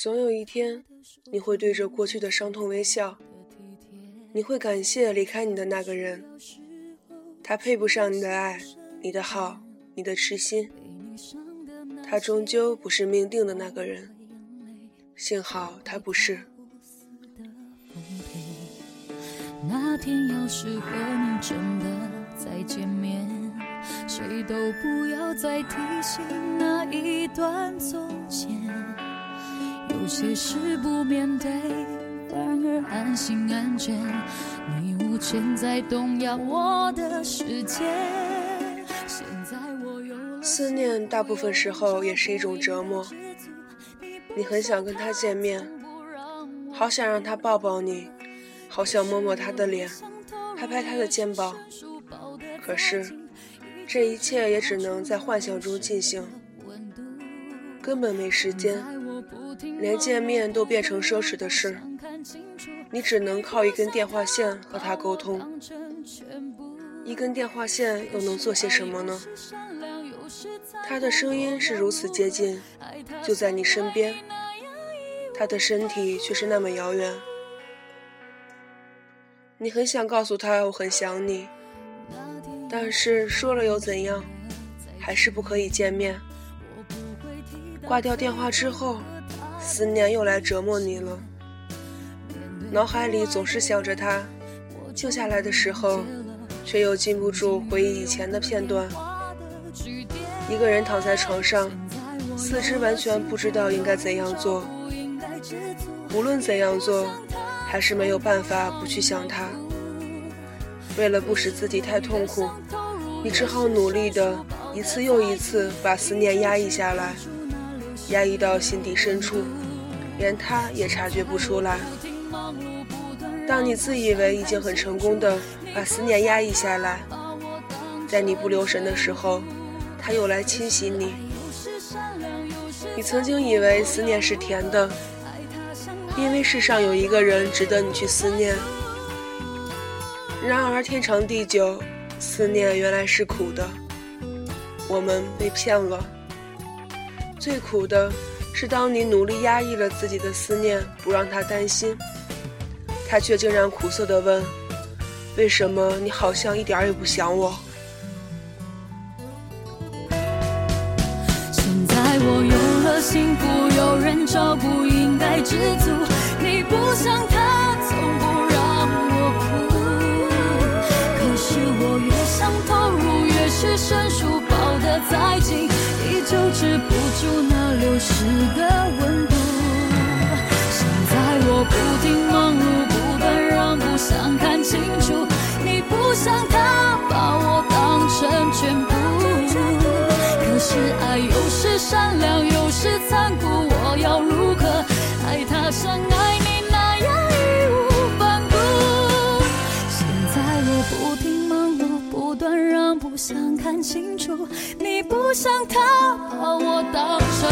总有一天，你会对着过去的伤痛微笑，你会感谢离开你的那个人，他配不上你的爱，你的好，你的痴心，他终究不是命定的那个人，幸好他不是。那天要是和你真的再见面，谁都不要再提醒那一段从前。有些事不面对，反而安心安全。你无权再动摇我的世界。现在我有了思念大部分时候也是一种折磨，你很想跟他见面，好想让他抱抱你。好想摸摸他的脸，拍拍他的肩膀，可是这一切也只能在幻想中进行，根本没时间，连见面都变成奢侈的事。你只能靠一根电话线和他沟通，一根电话线又能做些什么呢？他的声音是如此接近，就在你身边，他的身体却是那么遥远。你很想告诉他我很想你，但是说了又怎样？还是不可以见面。挂掉电话之后，思念又来折磨你了。脑海里总是想着他，静下来的时候，却又禁不住回忆以前的片段。一个人躺在床上，四肢完全不知道应该怎样做。无论怎样做。还是没有办法不去想他。为了不使自己太痛苦，你只好努力的一次又一次把思念压抑下来，压抑到心底深处，连他也察觉不出来。当你自以为已经很成功的把思念压抑下来，在你不留神的时候，他又来侵袭你。你曾经以为思念是甜的。因为世上有一个人值得你去思念，然而天长地久，思念原来是苦的，我们被骗了。最苦的是，当你努力压抑了自己的思念，不让他担心，他却竟然苦涩地问：“为什么你好像一点也不想我？”现在我有了幸福，有人照顾，应该知足。不像他从不让我哭，可是我越想投入，越是生疏，抱得再紧，依旧止不时的温度。现在我不停忙碌，不断让步，想看清楚，你不像他把我当成全部。可是爱有时善良，有时残酷，我要如何爱他像爱你那样义无反顾？现在我不停忙碌，不断让步？想看清楚，你不想他把我当成